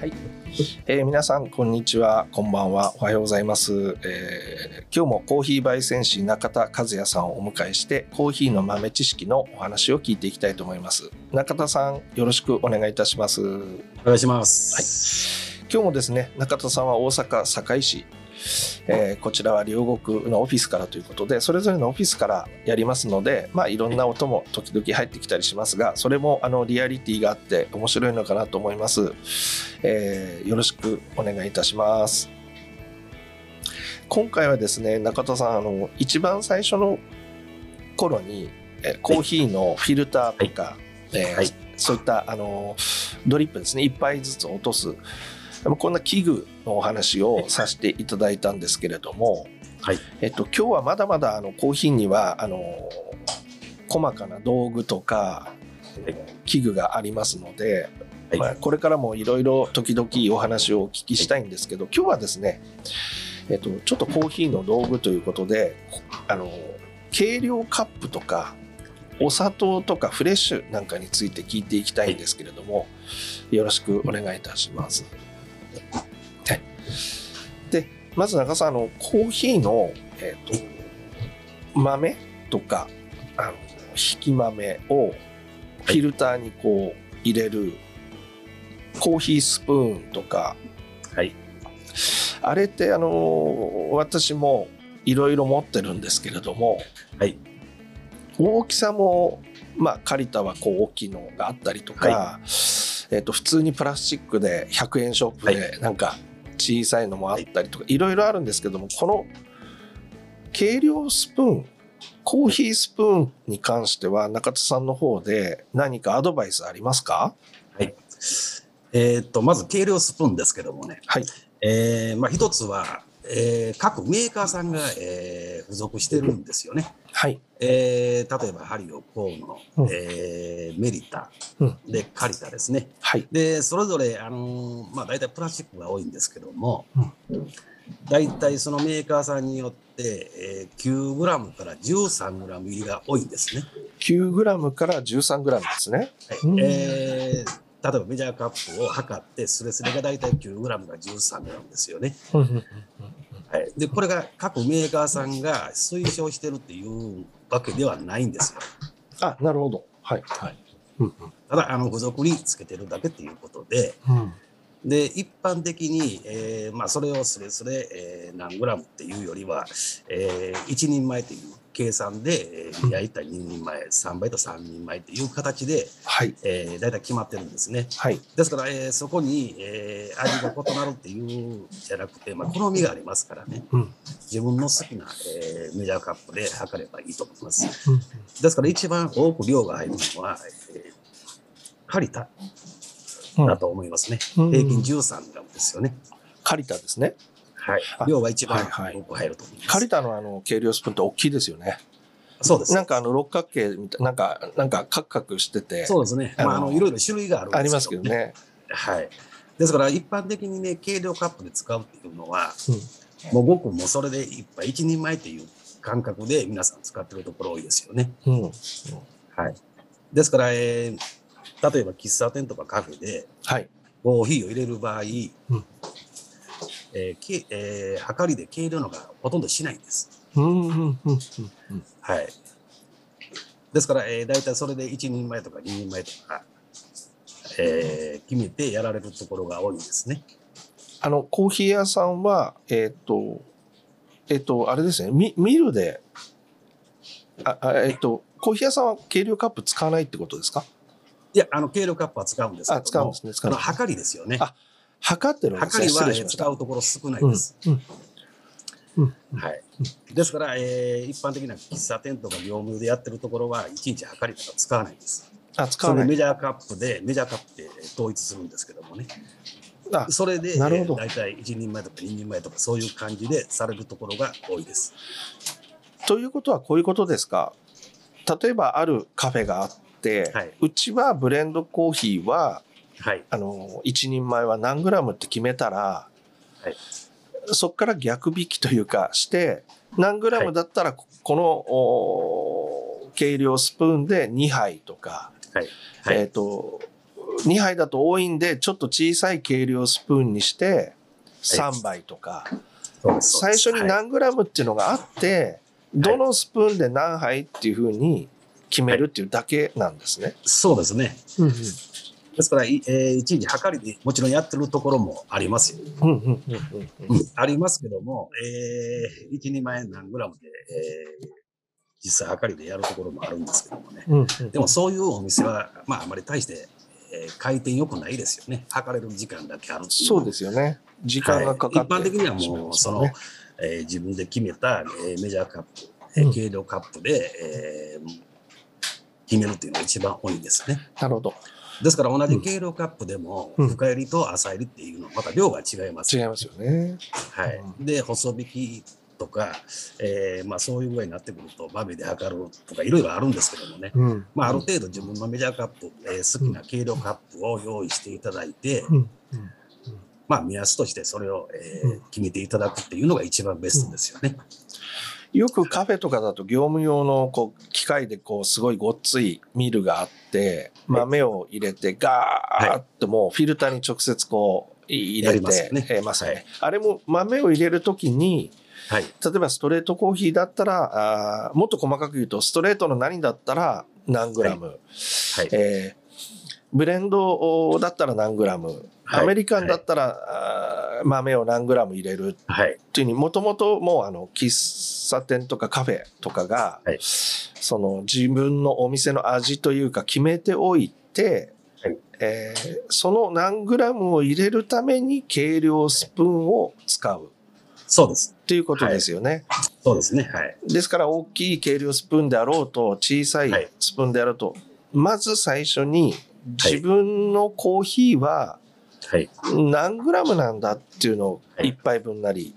はい、えー皆さんこんにちは。こんばんは。おはようございます、えー今日もコーヒー焙煎師中田和也さんをお迎えしてコーヒーの豆知識のお話を聞いていきたいと思います。中田さんよろしくお願いいたします。お願いします。今日もですね中田さんは大阪堺市、えーこちらは両国のオフィスからということでそれぞれのオフィスからやりますので、まあ、いろんな音も時々入ってきたりしますがそれもあのリアリティがあって面白いのかなと思います、えーよろしくお願いいたします。今回はですね中田さんあの一番最初の頃にえーコーヒーのフィルターとか、えーはい。そういったあのドリップですね一杯ずつ落とすこんな器具のお話をさせていただいたんですけれども、はい。えっと、今日はまだまだあのコーヒーにはあの細かな道具とか器具がありますので、はい。まあ、これからもいろいろ時々お話をお聞きしたいんですけど今日はですね、えっと、ちょっとコーヒーの道具ということであの計量カップとかお砂糖とかフレッシュなんかについて聞いていきたいんですけれども、よろしくお願いいたします。はい、でまず中さんあのコーヒーの、えーと豆とかあの引き豆をフィルターにこう入れるコーヒースプーンとか。はい。あれってあの私もいろいろ持ってるんですけれども。はい。大きさもまあ借りたはこう大きいのがあったりとか、えっと普通にプラスチックで100円ショップでなんか小さいのもあったりとかいろいろあるんですけどもこの計量スプーンコーヒースプーンに関しては中田さんの方で何かアドバイスありますか？はい。えーっと、まず計量スプーンですけどもね。はいえーまあ一つは、えー各メーカーさんが、えー付属してるんですよね。はい。えー例えばハリオ、コーンの、うん。えーメリタ、うん。で、カリタですね。はい。で、それぞれ、あのーまあ大体プラスチックが多いんですけども、うん。大体そのメーカーさんによって、えー、9グラムから13グラム入りが多いんですね。9g から 13g ですね。はい。うん。えー例えばメジャーカップを測ってスレスレが大体 9g が 13g ですよね。はい、でこれが各メーカーさんが推奨してるっていうわけではないんですよ。あなるほど。はい。はい。うんただあの付属につけてるだけっていうことで。うん。で一般的に、えーまあ、それをスレスレ、えー何グラムっていうよりは、えー、1人前という計算で、えー焼いた2人前3倍と3人前という形で、はい。えー、大体決まってるんですね。はい。ですから、えーそこに、えー味が異なるっていうんじゃなくて、まあ、好みがありますからね、うん。自分の好きな、えーメジャーカップで測ればいいと思います。うん。ですから、一番多く量が入るのは、えーカリタうん。だと思いますね。うん。平均13グラムですよね。カリタですねはいあ。量が一番はいはい多く入ると思います。カリタのあの計量スプーンって大きいですよねそうです。なんかあの六角形みたいなんかなんかカクカクしててそうですね。あのまあ、あのいろいろ種類があるありますけど。ね。はい。ですから、一般的にね、計量カップで使うっていうのは、うんもう僕もそれで一杯一人前っていう感覚で皆さん使ってるところ多いですよね。うんはい。ですから、えー例えば喫茶店とかカフェではいコーヒーを入れる場合、うんえーけえー測りで計量のがほとんどしないんです。うんうんうんうんうんはい。ですから、えー、大体それで1人前とか2人前とか、えー決めてやられるところが多いんですね。あのコーヒー屋さんはえっ、とえっ、とあれですねミミルでああえっ、とコーヒー屋さんは計量カップ使わないってことですか？いや、あの、計量カップは使うんですけどもあ使うんですね使うんです測りですよね。あ測ってるんですね測りは使うところ少ないうんです。うんうんはい。ですから、えー一般的な喫茶店とか業務でやってるところは、いちいち測りとか使わないんです。あ使わないそれメジャーカップで、メジャーカップで統一するんですけどもね。あそれで、なるほどえー大体1人前とか2人前とかそういう感じでされるところが多いです。ということはこういうことですか？例えばあるカフェがあって、はいうちはブレンドコーヒーははい。あの1人前は何グラムって決めたら、はいそこから逆引きというかして何グラムだったらここのお計量スプーンで2杯とか、はい。はい。えっ、と2杯だと多いんで、ちょっと小さい計量スプーンにして、3杯とか、最初に何グラムっていうのがあって、どのスプーンで何杯っていうふうに決めるっていうだけなんですね。そうですね。うんうんですから、いえー、一時測りでもちろんやってるところもありますよ。うんうんうんうんうんありますけども、えー、1、2万円何グラムで、えー、実際測りでやるところもあるんですけどもね。うんうんでもそういうお店は、まああまり大して、えー回転良くないですよね。測れる時間だけあるそうですよね。時間がかかって、はい一般的にはもう、その、えー自分で決めた、えーメジャーカップ、えーうん計量カップで、えー決めるっていうのが一番多いんですね。なるほど。ですから同じ計量カップでも、うん深入りと浅入りっていうのはまた量が違います。違いますよね。はい。で、細引きとか、えーまあそういう具合になってくると、豆で測るとかいろいろあるんですけどもね。うん。まあある程度自分のメジャーカップ、えー好きな計量カップを用意していただいて、うん。うんまあ目安としてそれを、えーうん決めていただくっていうのが一番ベストですよね。よくカフェとかだと業務用のこう機械でこうすごいごっついミルがあって豆を入れてガーッともうフィルターに直接こう入やれてりますよね。あれも豆を入れるときにはい。例えばストレートコーヒーだったらあーもっと細かく言うとストレートの何だったら何グラム、はい。えーブレンドだったら何グラム、はいアメリカンだったら、あー豆を何グラム入れるはい。っていうにもともともうあの喫茶店とかカフェとかが、はいその自分のお店の味というか決めておいて、はいえーその何グラムを入れるために計量スプーンを使うそうです。っていうことですよね。そうですね。はい。ですから大きい計量スプーンであろうと小さいはいスプーンであろうと、まず最初に自分のコーヒーははい。何グラムなんだっていうのをはい1杯分なり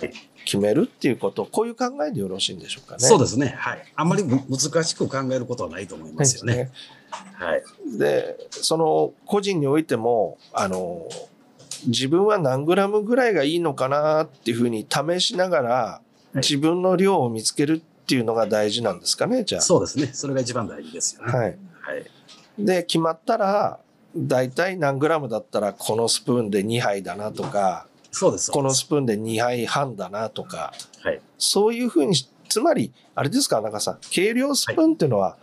はい決めるっていうこと、こういう考えでよろしいんでしょうかね。そうですね。はい。あんまりむ難しく考えることはないと思いますよね。はい。で、その個人においても、あの、自分は何グラムぐらいがいいのかなっていうふうに試しながら、い自分の量を見つけるっていうのが大事なんですかね、じゃそうですね。それが一番大事ですよあ。ね。はい。はい。で、決まったら、大体何グラムだったらこのスプーンで2杯だなとか、そうです。このスプーンで2杯半だなとか、はい。そういうふうにし、つまり、あれですか、中さん、計量スプーンっていうのは、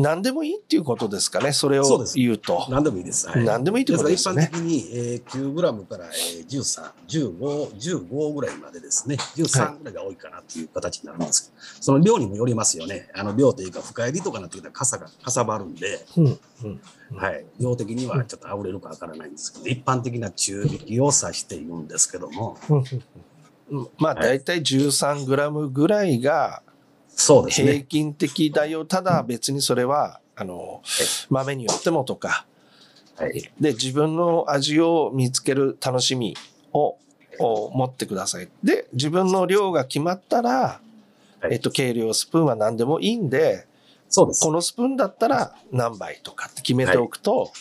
何でもいいっていうことですかね、それを言うと。何でもいいです。はい。何でもいいってことですね。一般的に、えー、9グラムから、えー、13、15、15ぐらいまでですね、13ぐらいが多いかなっていう形になるんですけど、その量にもよりますよね。あの量というか、深入りとかなってきたらかさが、かさばるんで、うんうんはい。量的にはちょっとあぶれるかわからないんですけど、一般的な中引きを指しているんですけども、まあ、はい大体13グラムぐらいがそうです平ね。均的だよ。ただ別にそれは、あの、豆によってもとか、はい。で、自分の味を見つける楽しみをを持ってください。で、自分の量が決まったら、はいえっと、計量スプーンは何でもいいんで、そうです。このスプーンだったら何杯とかって決めておくと、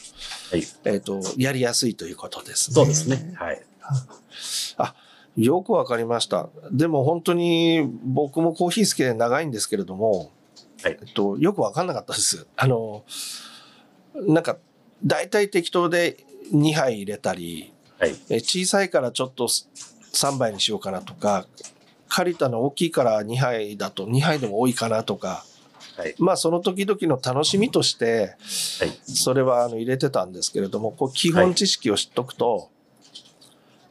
はい。えっと、やりやすいということですね。そうですね。はい。よくわかりました。でも本当に僕もコーヒー好きで長いんですけれども、はいえっと、よくわかんなかったです。あの、なんか、大体適当で2杯入れたり、はい。え小さいからちょっと3杯にしようかなとか、借りたの大きいから2杯だと2杯でも多いかなとか、はい。まあその時々の楽しみとして、はい。それはあの入れてたんですけれども、こう基本知識を知っとくと、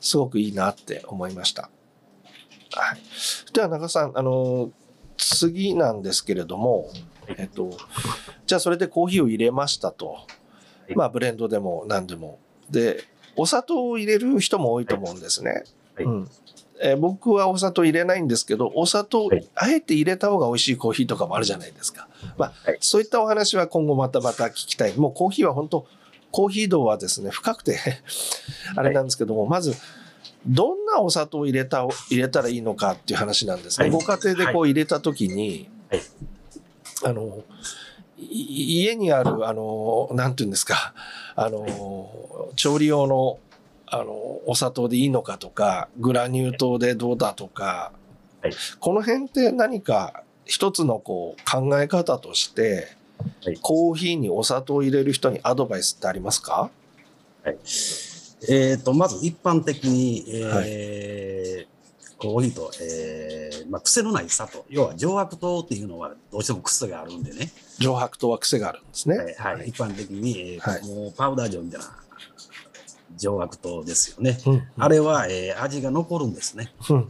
すごくいいなって思いました。はい。では中さん、あの、次なんですけれども、えっと、じゃあそれでコーヒーを入れましたと。いまあブレンドでも何でも。で、お砂糖を入れる人も多いと思うんですね。はいうんえー僕はお砂糖入れないんですけど、お砂糖、はいあえて入れた方が美味しいコーヒーとかもあるじゃないですか。まあ、はいそういったお話は今後またまた聞きたい。もうコーヒーは本当、コーヒー道はですね、深くてあれなんですけども、まず、どんなお砂糖を入れた、入れたらいいのかっていう話なんですね。はい。ご家庭でこう入れたときに、はい。あの、い家にある、あの、なんていうんですか、あの、調理用の、あの、お砂糖でいいのかとか、グラニュー糖でどうだとか、はい。この辺って何か一つのこう考え方として、はい。コーヒーにお砂糖を入れる人にアドバイスってありますか？えっ、と、まず一般的に、えーコーヒーと、えーまあ、癖のない砂糖、要は上白糖っていうのはどうしても癖があるんでね、上白糖は癖があるんですね。はい。はい、一般的に、えーはい。もうパウダー状みたいな上白糖ですよね。うん。あれは、えー味が残るんですね。うん。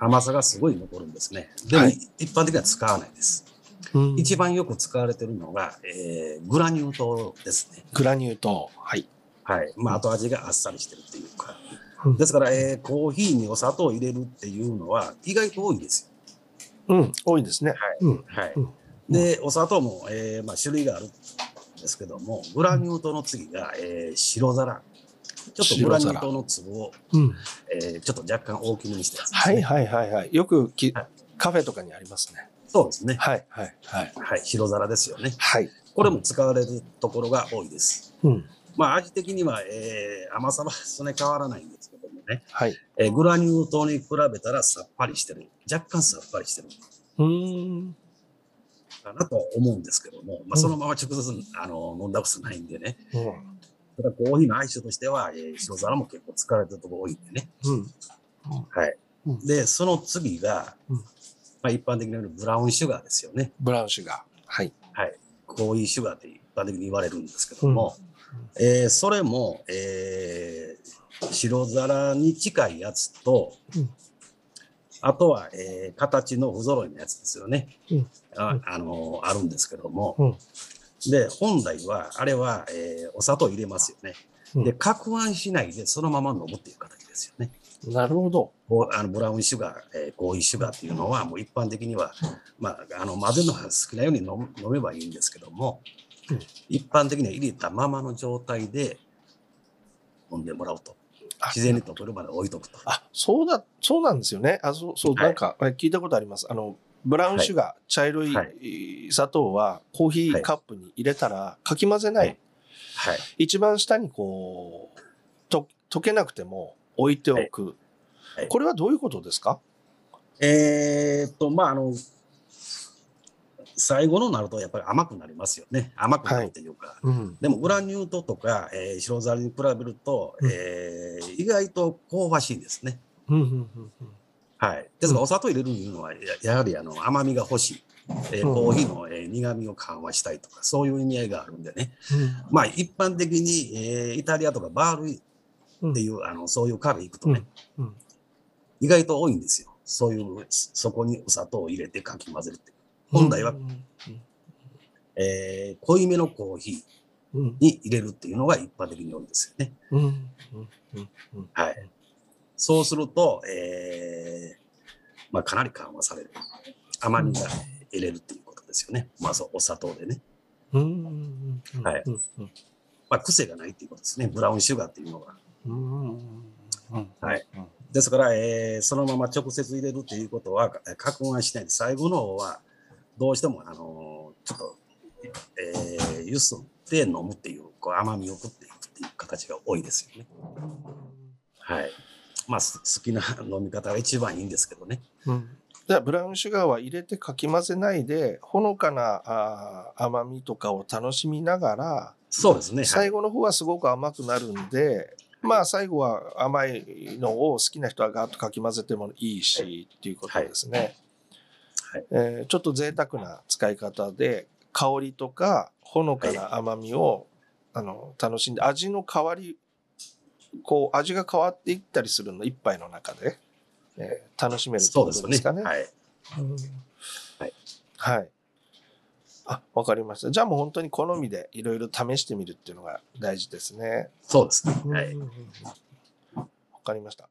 甘さがすごい残るんですね。でも、はい。一般的には使わないです。うん一番よく使われてるのが、えーグラニュー糖ですね。グラニュー糖。はい。はい。まあ、後味があっさりしてるっていうか。うんですから、えーコーヒーにお砂糖を入れるっていうのは意外と多いですよ。うん、多いですね。うん。はいうんで、お砂糖も、えーまあ、種類があるんですけども、グラニュー糖の次が、えー白皿。ちょっとグラニュー糖の粒を、うん。えーちょっと若干大きめにしたやつです、はいはいはいはい。よくきはいカフェとかにありますね。そうですね。はいはいはい。はい。白皿ですよね。はい。これも使われるところが多いです。うん。まあ、味的には、えー甘さはそんなに変わらないんですけどもね、はい。えーグラニュー糖に比べたらさっぱりしてる。若干さっぱりしてるうーん。かなと思うんですけども、まうんあ、そのまま直接あの飲んだことないんでね、うん。ただコーヒーの相性としては、えー白皿も結構使われてるところ多いんでね。うん。はい。うんで、その次が、うんまあ、一般的に言うブラウンシュガーですよね。ブラウンシュガー。はい。はい。コーヒーシュガーって一般的に言われるんですけども、えーそれも、えー白皿に近いやつと、うんあとは、えー形の不揃いのやつですよね。うんああのあるんですけども、うんで、本来は、あれは、えーお砂糖入れますよね。うんで、攪拌しないでそのまま飲むっていう形ですよね。なるほど。あのブラウンシュガー、えーコーヒーシュガーっていうのは、もう一般的には、まあ、あの混ぜるのが好きなように飲む飲めばいいんですけども、うん一般的には入れたままの状態で飲んでもらうと。あ自然に溶けるまで置いとくと。あ、そうだ、そうなんですよね。あ、そう、そう、はいなんか、え聞いたことあります。あの、ブラウンシュガー、茶色い、は砂糖はコーヒーカップに入れたら、かき混ぜない、はいはい。一番下にこう、と溶けなくても置いておく。はいこれはどういうことですか？えーっと、まあ、あの、最後のなるとやっぱり甘くなりますよね。甘くなるっていうか。うん。でもグラニュー糖とか、えー白皿に比べると、うんえー意外と香ばしいんですね。うん、うん、うんはい。ですが、お砂糖入れるいうのは、ややはりあの甘みが欲しい。えーうんコーヒーの、えー苦みを緩和したいとか、そういう意味合いがあるんでね。うん。まあ、一般的に、えーイタリアとかバールっていう、あのそういうカフェ行くとね、うんうん意外と多いんですよ。そういう、そこにお砂糖を入れてかき混ぜるって。本来は、うんえー濃いめのコーヒーうんに入れるっていうのが一般的に多いんですよね。うんうんうんうんはい。そうすると、えーまあ、かなり緩和される。甘みが入れるっていうことですよね。まずお砂糖でね。うんうんうんはいうんまあ、癖がないっていうことですね。ブラウンシュガーっていうのが。はいですから、えーそのまま直接入れるっていうことは、えー攪拌しないで、最後の方は、どうしても、あのーちょっと、えー、ゆすって飲むっていう、こう甘みを食っていくっていう形が多いですよね。はい。まあ、す好きな飲み方が一番いいんですけどね。うんじゃあブラウンシュガーは入れてかき混ぜないでほのかなあー甘みとかを楽しみながらそうですね。はい最後の方はすごく甘くなるんで、まあ最後は甘いのを好きな人はガーッとかき混ぜてもいいしっていうことですね。はいえーちょっと贅沢な使い方で香りとかほのかな甘みを、あの楽しんで味の変わりこう味が変わっていったりするの一杯の中で、えー楽しめるってこ。とですかね。はい。うんはい。はい。あ、わかりました。じゃあもう本当に好みでいろいろ試してみるっていうのが大事ですね。そうですね。はいわかりました。